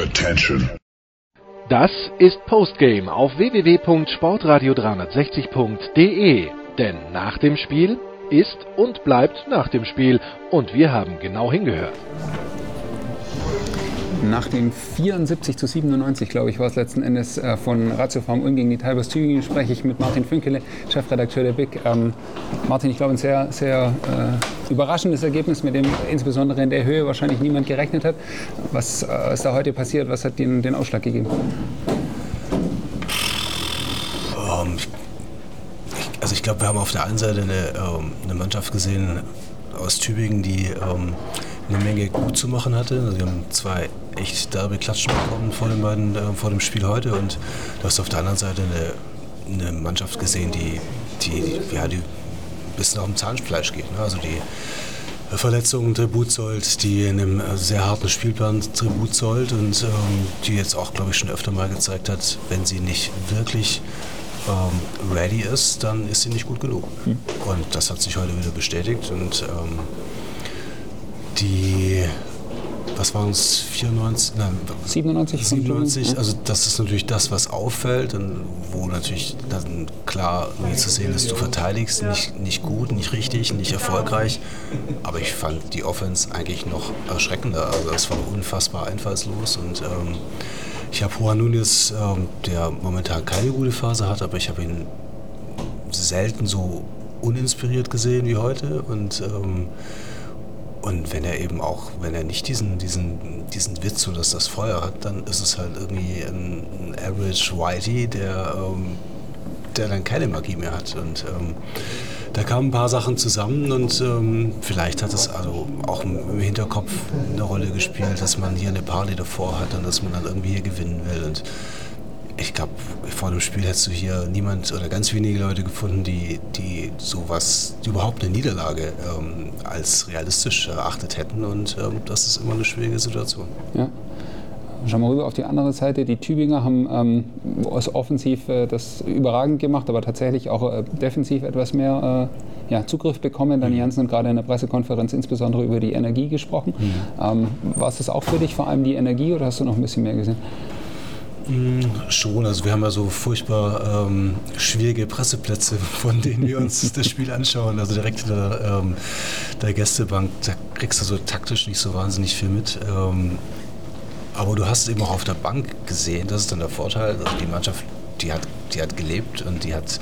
Attention. Das ist Postgame auf www.sportradio360.de. Denn nach dem Spiel ist und bleibt nach dem Spiel. Und wir haben genau hingehört. Nach dem 74 zu 97, glaube ich, war es letzten Endes äh, von Ratiofarm Ulm gegen die Tigers Tübingen, spreche ich mit Martin Fünkele, Chefredakteur der BIC. Ähm, Martin, ich glaube, ein sehr, sehr äh, überraschendes Ergebnis, mit dem insbesondere in der Höhe wahrscheinlich niemand gerechnet hat. Was äh, ist da heute passiert? Was hat den, den Ausschlag gegeben? Um, ich, also ich glaube, wir haben auf der einen Seite eine, um, eine Mannschaft gesehen aus Tübingen, die um, eine Menge gut zu machen hatte. Also wir haben zwei echt derbe Klatschen bekommen vor, den beiden, äh, vor dem Spiel heute und du hast auf der anderen Seite eine, eine Mannschaft gesehen, die, die, ja, die ein bisschen auf dem Zahnfleisch geht. Ne? Also die Verletzungen Tribut zollt, die in einem sehr harten Spielplan Tribut zollt und ähm, die jetzt auch, glaube ich, schon öfter mal gezeigt hat, wenn sie nicht wirklich ähm, ready ist, dann ist sie nicht gut genug. Mhm. Und das hat sich heute wieder bestätigt und ähm, die, was waren es, 94? Nein, 97? 97, also das ist natürlich das, was auffällt und wo natürlich dann klar zu sehen ist, du verteidigst nicht, nicht gut, nicht richtig, nicht erfolgreich, aber ich fand die Offense eigentlich noch erschreckender, also es war unfassbar einfallslos und ähm, ich habe Juan Nunes, ähm, der momentan keine gute Phase hat, aber ich habe ihn selten so uninspiriert gesehen wie heute und ähm, und wenn er eben auch, wenn er nicht diesen, diesen, diesen Witz oder das Feuer hat, dann ist es halt irgendwie ein, ein Average Whitey, der, ähm, der dann keine Magie mehr hat. Und ähm, da kamen ein paar Sachen zusammen und ähm, vielleicht hat es also auch im Hinterkopf eine Rolle gespielt, dass man hier eine Party davor hat und dass man dann irgendwie hier gewinnen will. Und ich glaube, vor dem Spiel hättest du hier niemand oder ganz wenige Leute gefunden, die, die sowas, die überhaupt eine Niederlage ähm, als realistisch erachtet hätten. Und ähm, das ist immer eine schwierige Situation. Ja. Schauen wir rüber auf die andere Seite. Die Tübinger haben ähm, offensiv äh, das überragend gemacht, aber tatsächlich auch äh, defensiv etwas mehr äh, ja, Zugriff bekommen. Dani mhm. Jansen hat gerade in der Pressekonferenz insbesondere über die Energie gesprochen. Mhm. Ähm, war es das auch für dich vor allem die Energie oder hast du noch ein bisschen mehr gesehen? Schon, also wir haben ja so furchtbar ähm, schwierige Presseplätze, von denen wir uns das Spiel anschauen. Also direkt in der, ähm, der Gästebank, da kriegst du so taktisch nicht so wahnsinnig viel mit. Ähm, aber du hast es eben auch auf der Bank gesehen, das ist dann der Vorteil. Also die Mannschaft, die hat, die hat gelebt und die hat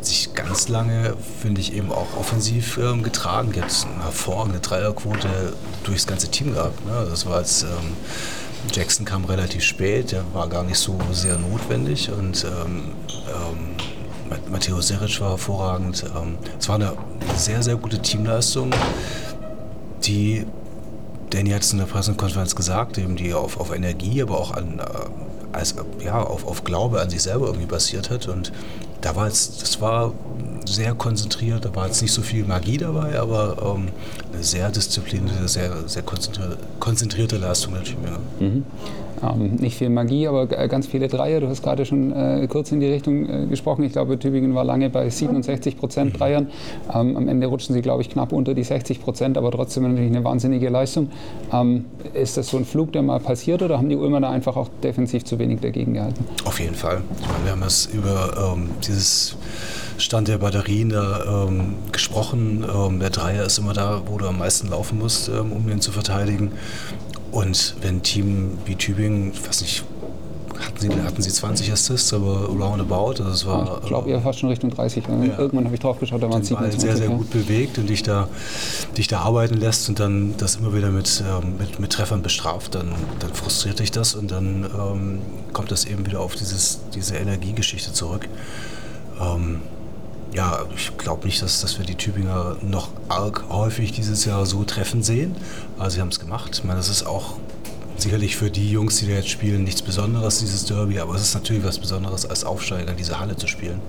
sich ganz lange, finde ich, eben auch offensiv ähm, getragen. Die hat eine hervorragende Dreierquote durchs ganze Team gehabt. Ne? Das war jetzt ähm, Jackson kam relativ spät, der war gar nicht so sehr notwendig und ähm, ähm, Matteo Seric war hervorragend. Ähm, es war eine sehr, sehr gute Teamleistung, die Danny hat es in der Pressekonferenz gesagt, eben die auf, auf Energie, aber auch an, äh, als, ja, auf, auf Glaube an sich selber irgendwie basiert hat. Und da war jetzt, das war sehr konzentriert, da war jetzt nicht so viel Magie dabei, aber ähm, eine sehr disziplinierte, sehr, sehr konzentrierte, konzentrierte Leistung der Tübinger. Mhm. Ähm, nicht viel Magie, aber ganz viele Dreier. Du hast gerade schon äh, kurz in die Richtung äh, gesprochen. Ich glaube, Tübingen war lange bei 67 Prozent mhm. Dreiern. Ähm, am Ende rutschen sie, glaube ich, knapp unter die 60 Prozent, aber trotzdem natürlich eine wahnsinnige Leistung. Ähm, ist das so ein Flug, der mal passiert oder haben die Ulmer da einfach auch defensiv zu wenig dagegen gehalten? Auf jeden Fall. Meine, wir haben es über ähm, dieses Stand der Batterien da ähm, gesprochen. Ähm, der Dreier ist immer da, wo du am meisten laufen musst, ähm, um den zu verteidigen. Und wenn ein Team wie Tübingen, ich weiß nicht, hatten sie, hatten sie 20 Assists, aber roundabout. Also es war, ich glaube eher fast schon Richtung 30. Ja. Irgendwann habe ich drauf geschaut, da waren es 27. sehr, sehr gut bewegt und dich da, dich da arbeiten lässt und dann das immer wieder mit, ähm, mit, mit Treffern bestraft, dann, dann frustriert dich das und dann ähm, kommt das eben wieder auf dieses, diese Energiegeschichte zurück. Ähm, ja, ich glaube nicht, dass, dass wir die Tübinger noch arg häufig dieses Jahr so treffen sehen. Aber sie haben es gemacht. Ich meine, das ist auch sicherlich für die Jungs, die da jetzt spielen, nichts Besonderes, dieses Derby. Aber es ist natürlich was Besonderes, als Aufsteiger diese Halle zu spielen,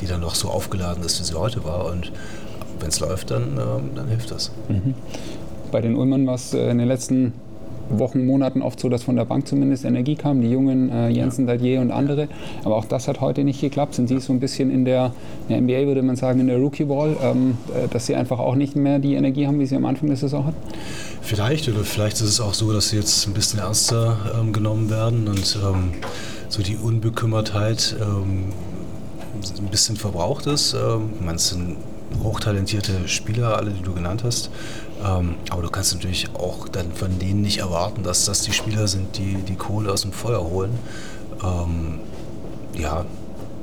die dann noch so aufgeladen ist, wie sie heute war. Und wenn es läuft, dann, ähm, dann hilft das. Mhm. Bei den Ulmern war es äh, in den letzten Wochen, Monaten oft so, dass von der Bank zumindest Energie kam, die jungen äh, Jensen, Dadier und andere. Aber auch das hat heute nicht geklappt. Sind Sie so ein bisschen in der, in der NBA, würde man sagen, in der Rookie-Wall, ähm, äh, dass Sie einfach auch nicht mehr die Energie haben, wie Sie am Anfang der Saison hatten? Vielleicht, oder vielleicht ist es auch so, dass sie jetzt ein bisschen ernster ähm, genommen werden und ähm, so die Unbekümmertheit ähm, ein bisschen verbraucht ist. Ähm, man sind hochtalentierte Spieler, alle, die du genannt hast. Ähm, aber du kannst natürlich auch dann von denen nicht erwarten, dass das die Spieler sind, die die Kohle aus dem Feuer holen. Ähm, ja,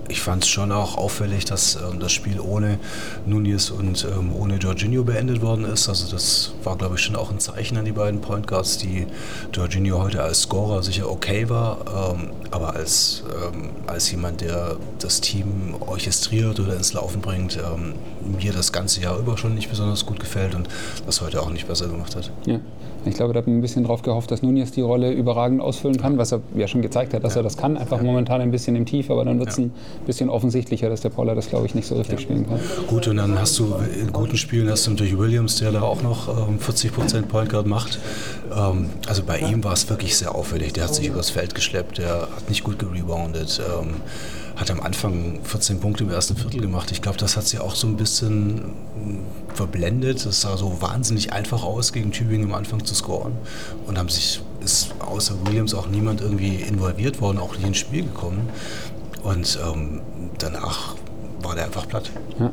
ich fand es schon auch auffällig, dass ähm, das Spiel ohne Nunez und ähm, ohne Jorginho beendet worden ist. Also das war, glaube ich, schon auch ein Zeichen an die beiden Point Guards, die Jorginho heute als Scorer sicher okay war, ähm, aber als, ähm, als jemand, der das Team orchestriert oder ins Laufen bringt, ähm, mir das ganze Jahr über schon nicht besonders gut gefällt und das heute auch nicht besser gemacht hat. Ja. Ich glaube, da hat man ein bisschen darauf gehofft, dass Nunez die Rolle überragend ausfüllen kann, was er ja schon gezeigt hat, dass ja. er das kann. Einfach ja. momentan ein bisschen im Tief, aber dann wird es ja. ein bisschen offensichtlicher, dass der Paula das, glaube ich, nicht so richtig spielen kann. Gut, und dann hast du in guten Spielen hast du natürlich Williams, der da auch noch ähm, 40 Prozent Point Guard macht. Ähm, also bei ihm war es wirklich sehr auffällig. Der hat sich übers Feld geschleppt, der hat nicht gut gereboundet. Ähm, hat am Anfang 14 Punkte im ersten Viertel gemacht. Ich glaube, das hat sie auch so ein bisschen verblendet. Es sah so wahnsinnig einfach aus, gegen Tübingen am Anfang zu scoren. Und haben sich, ist außer Williams auch niemand irgendwie involviert worden, auch nicht ins Spiel gekommen. Und ähm, danach war der einfach platt. Ja.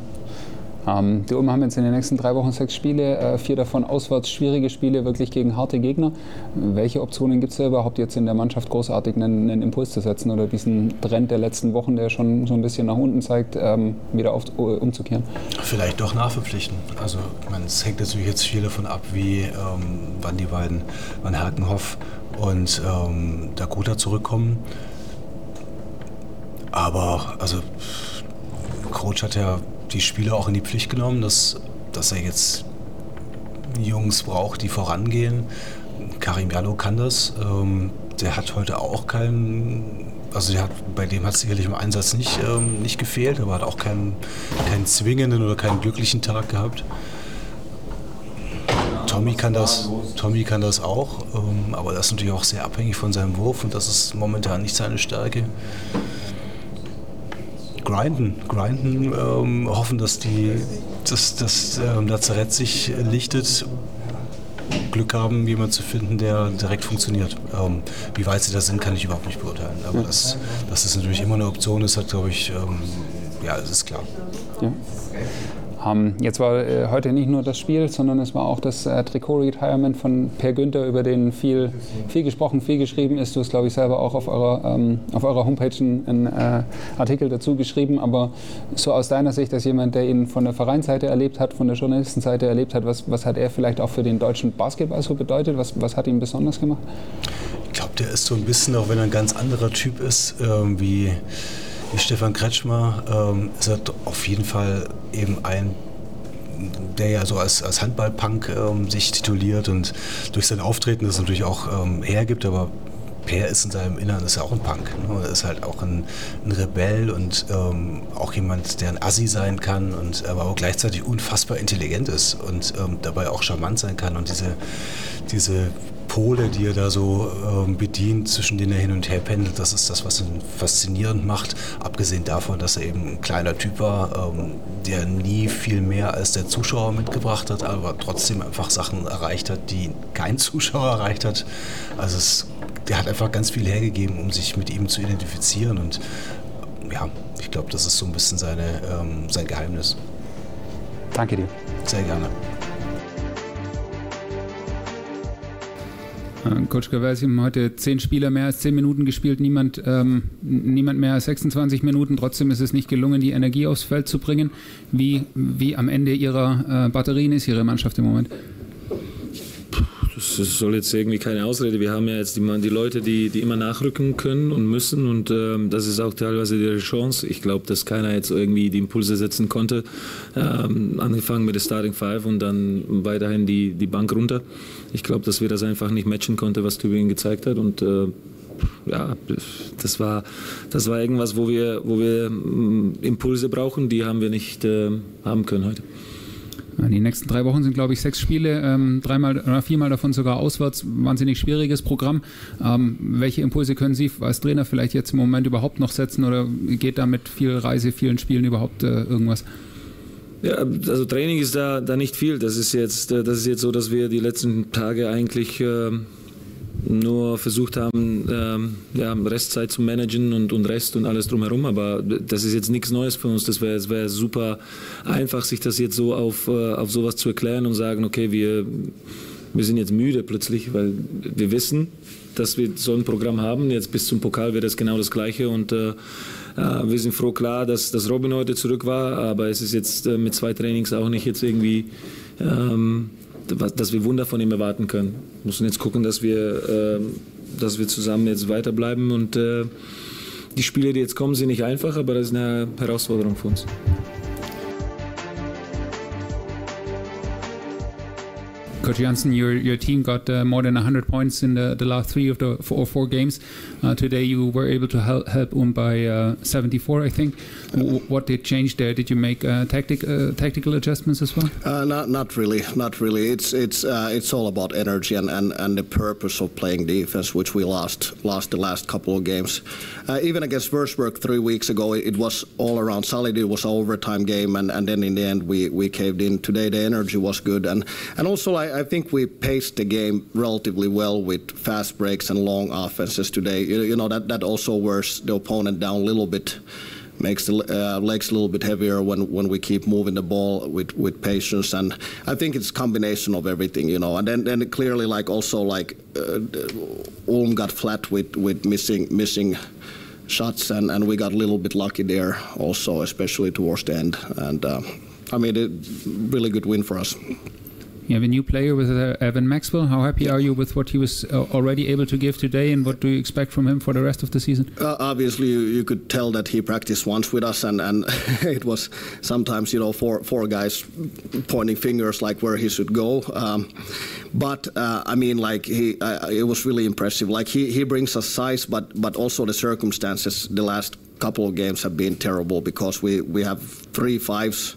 Ähm, die Ulmer haben jetzt in den nächsten drei Wochen sechs Spiele, äh, vier davon auswärts schwierige Spiele, wirklich gegen harte Gegner. Welche Optionen gibt es da überhaupt jetzt in der Mannschaft großartig einen, einen, Impuls zu setzen oder diesen Trend der letzten Wochen, der schon so ein bisschen nach unten zeigt, ähm, wieder auf, umzukehren? Vielleicht doch nachverpflichten. Also es hängt natürlich jetzt viel davon ab, wie ähm, wann die beiden, wann Herkenhoff und ähm, Dakota zurückkommen. Aber also Coach hat ja die Spieler auch in die Pflicht genommen, dass, dass er jetzt Jungs braucht, die vorangehen. Karim Jallo kann das. Ähm, der hat heute auch keinen, also hat, bei dem hat es sicherlich im Einsatz nicht, ähm, nicht gefehlt, aber hat auch keinen, keinen zwingenden oder keinen glücklichen Tag gehabt. Tommy kann das, Tommy kann das auch, ähm, aber das ist natürlich auch sehr abhängig von seinem Wurf und das ist momentan nicht seine Stärke grinden, grinden, ähm, hoffen, dass die, dass das ähm, Lazarett sich lichtet. Glück haben, jemanden zu finden, der direkt funktioniert. Ähm, wie weit sie da sind, kann ich überhaupt nicht beurteilen. Aber das, dass das natürlich immer eine Option ist, hat, glaube ich, ähm, ja, das ist klar. Ja. Ähm, jetzt war äh, heute nicht nur das Spiel, sondern es war auch das äh, Trikot-Retirement von Per Günther, über den viel, viel gesprochen, viel geschrieben ist. Du hast, glaube ich, selber auch auf eurer, ähm, auf eurer Homepage einen, äh, Artikel dazu geschrieben. Aber so aus deiner Sicht, als jemand, der ihn von der Vereinsseite erlebt hat, von der Journalistenseite erlebt hat, was, was hat er vielleicht auch für den deutschen Basketball so bedeutet? Was, was hat ihn besonders gemacht? Ich glaube, der ist so ein bisschen, auch wenn er ein ganz anderer Typ ist, ähm, wie wie Stefan Kretschmer ähm, ist auf jeden Fall eben ein der ja so als, als Handballpunk ähm, sich tituliert und durch sein Auftreten das natürlich auch ähm, hergibt, aber Per ist in seinem Inneren ist ja auch ein Punk. Ne? Er ist halt auch ein, ein Rebell und ähm, auch jemand, der ein Assi sein kann und aber auch gleichzeitig unfassbar intelligent ist und ähm, dabei auch charmant sein kann und diese, diese Pole, die er da so ähm, bedient, zwischen denen er hin und her pendelt, das ist das, was ihn faszinierend macht. Abgesehen davon, dass er eben ein kleiner Typ war, ähm, der nie viel mehr als der Zuschauer mitgebracht hat, aber trotzdem einfach Sachen erreicht hat, die kein Zuschauer erreicht hat. Also es, der hat einfach ganz viel hergegeben, um sich mit ihm zu identifizieren und ja, ich glaube, das ist so ein bisschen seine, ähm, sein Geheimnis. Danke dir. Sehr gerne. Coach Gervais, haben heute zehn Spieler mehr als zehn Minuten gespielt, niemand, ähm, niemand mehr als 26 Minuten. Trotzdem ist es nicht gelungen, die Energie aufs Feld zu bringen. Wie, wie am Ende Ihrer äh, Batterien ist Ihre Mannschaft im Moment? Das soll jetzt irgendwie keine Ausrede. Wir haben ja jetzt die, die Leute, die, die immer nachrücken können und müssen und ähm, das ist auch teilweise ihre Chance. Ich glaube, dass keiner jetzt irgendwie die Impulse setzen konnte. Ähm, angefangen mit der Starting Five und dann weiterhin die, die Bank runter. Ich glaube, dass wir das einfach nicht matchen konnte, was Tübingen gezeigt hat und äh, ja, das war, das war irgendwas, wo wir, wo wir mm, Impulse brauchen, die haben wir nicht äh, haben können heute. Die nächsten drei Wochen sind, glaube ich, sechs Spiele, ähm, dreimal oder viermal davon sogar auswärts. Wahnsinnig schwieriges Programm. Ähm, welche Impulse können Sie als Trainer vielleicht jetzt im Moment überhaupt noch setzen oder geht da mit viel Reise, vielen Spielen überhaupt äh, irgendwas? Ja, also Training ist da, da nicht viel. Das ist jetzt, äh, das ist jetzt so, dass wir die letzten Tage eigentlich äh, nur versucht haben, ähm, ja, Restzeit zu managen und, und Rest und alles drumherum. Aber das ist jetzt nichts Neues für uns. Das wäre wär super einfach, sich das jetzt so auf, äh, auf sowas zu erklären und sagen, okay, wir, wir sind jetzt müde plötzlich, weil wir wissen, dass wir so ein Programm haben. Jetzt bis zum Pokal wird das genau das Gleiche und äh, äh wir sind froh klar, dass, dass Robin heute zurück war, aber es ist jetzt äh, mit zwei Trainings auch nicht jetzt irgendwie ähm, dass wir Wunder von ihm erwarten können. Wir müssen jetzt gucken, dass wir, äh, dass wir zusammen jetzt weiterbleiben und äh, die Spiele, die jetzt kommen, sind nicht einfach, aber das ist eine Herausforderung für uns. Coach Janssen, your your team got uh, more than 100 points in the, the last three of the four, four games. Uh, today you were able to help, help um by uh, 74, I think. W what did change there? Did you make uh, tactic, uh, tactical adjustments as well? Uh, not not really, not really. It's it's it's all about energy and, and, and the purpose of playing defense, which we lost lost the last couple of games. even against Würzburg three weeks ago, it, it was all around solid. It was an overtime game, and, and then in the end we, we caved in. Today the energy was good, and and also I, I think we paced the game relatively well with fast breaks and long offenses today. You, you know that that also wears the opponent down a little bit makes the uh, legs a little bit heavier when, when we keep moving the ball with, with patience and I think it's a combination of everything you know and then, then clearly like also like uh, Ulm got flat with, with missing missing shots and, and we got a little bit lucky there also especially towards the end and uh, I mean it really good win for us. You have a new player with uh, Evan Maxwell. How happy are you with what he was uh, already able to give today, and what do you expect from him for the rest of the season? Uh, obviously, you, you, could tell that he practiced once with us, and, and it was sometimes you know four four guys pointing fingers like where he should go. Um, but uh, I mean, like he, it was really impressive. Like he, he brings us size, but but also the circumstances. The last couple of games have been terrible because we we have three fives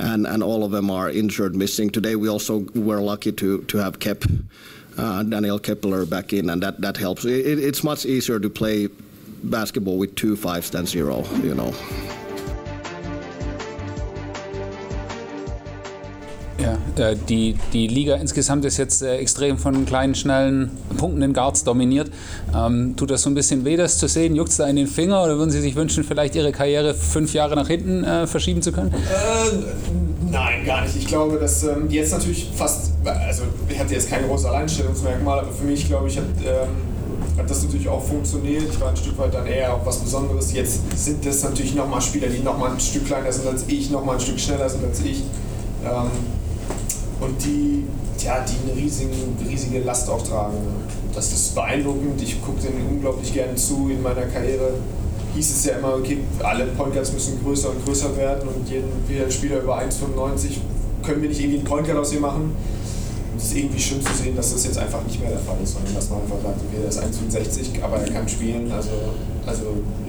and, and all of them are injured, missing. Today we also were lucky to, to have kept uh, Daniel Kepler back in, and that, that helps. It, it's much easier to play basketball with two fives than zero, you know. Ja, äh, die, die Liga insgesamt ist jetzt äh, extrem von kleinen, schnellen, punktenden Guards dominiert. Ähm, tut das so ein bisschen weh, das zu sehen? Juckt es da in den Finger oder würden Sie sich wünschen, vielleicht Ihre Karriere fünf Jahre nach hinten äh, verschieben zu können? Äh, nein, gar nicht. Ich glaube, dass ähm, jetzt natürlich fast, also ich hatte jetzt kein großes Alleinstellungsmerkmal, aber für mich, glaube ich, hat, ähm, hat das natürlich auch funktioniert. Ich war ein Stück weit dann eher auch was Besonderes. Jetzt sind das natürlich nochmal Spieler, die nochmal ein Stück kleiner sind als ich, nochmal ein Stück schneller sind als ich. Ähm, und die, ja, die eine riesige, riesige Last auch tragen. Das ist beeindruckend. Ich gucke denen unglaublich gerne zu. In meiner Karriere hieß es ja immer, okay, alle Guards müssen größer und größer werden und jeden, Spieler über 1,95 können wir nicht irgendwie einen Point Guard aus ihr machen. Und es ist irgendwie schön zu sehen, dass das jetzt einfach nicht mehr der Fall ist, sondern dass man einfach sagt, okay, der ist 1,65, aber er kann spielen, also, also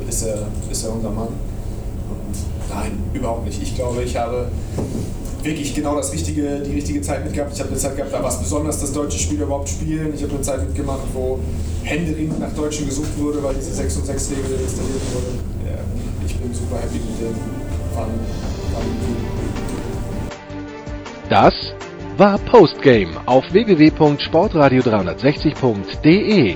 ist, er, ist er unser Mann. Und nein, überhaupt nicht. Ich glaube, ich habe wirklich genau das richtige, die richtige Zeit mitgehabt. Ich habe eine Zeit gehabt, da war es besonders, dass deutsche Spieler überhaupt spielen. Ich habe eine Zeit mitgemacht, wo händeringend nach Deutschen gesucht wurde, weil diese 6 und 6 Regel installiert wurde. Ja, ich bin super happy mit dem Fun. Das war Postgame auf www.sportradio360.de.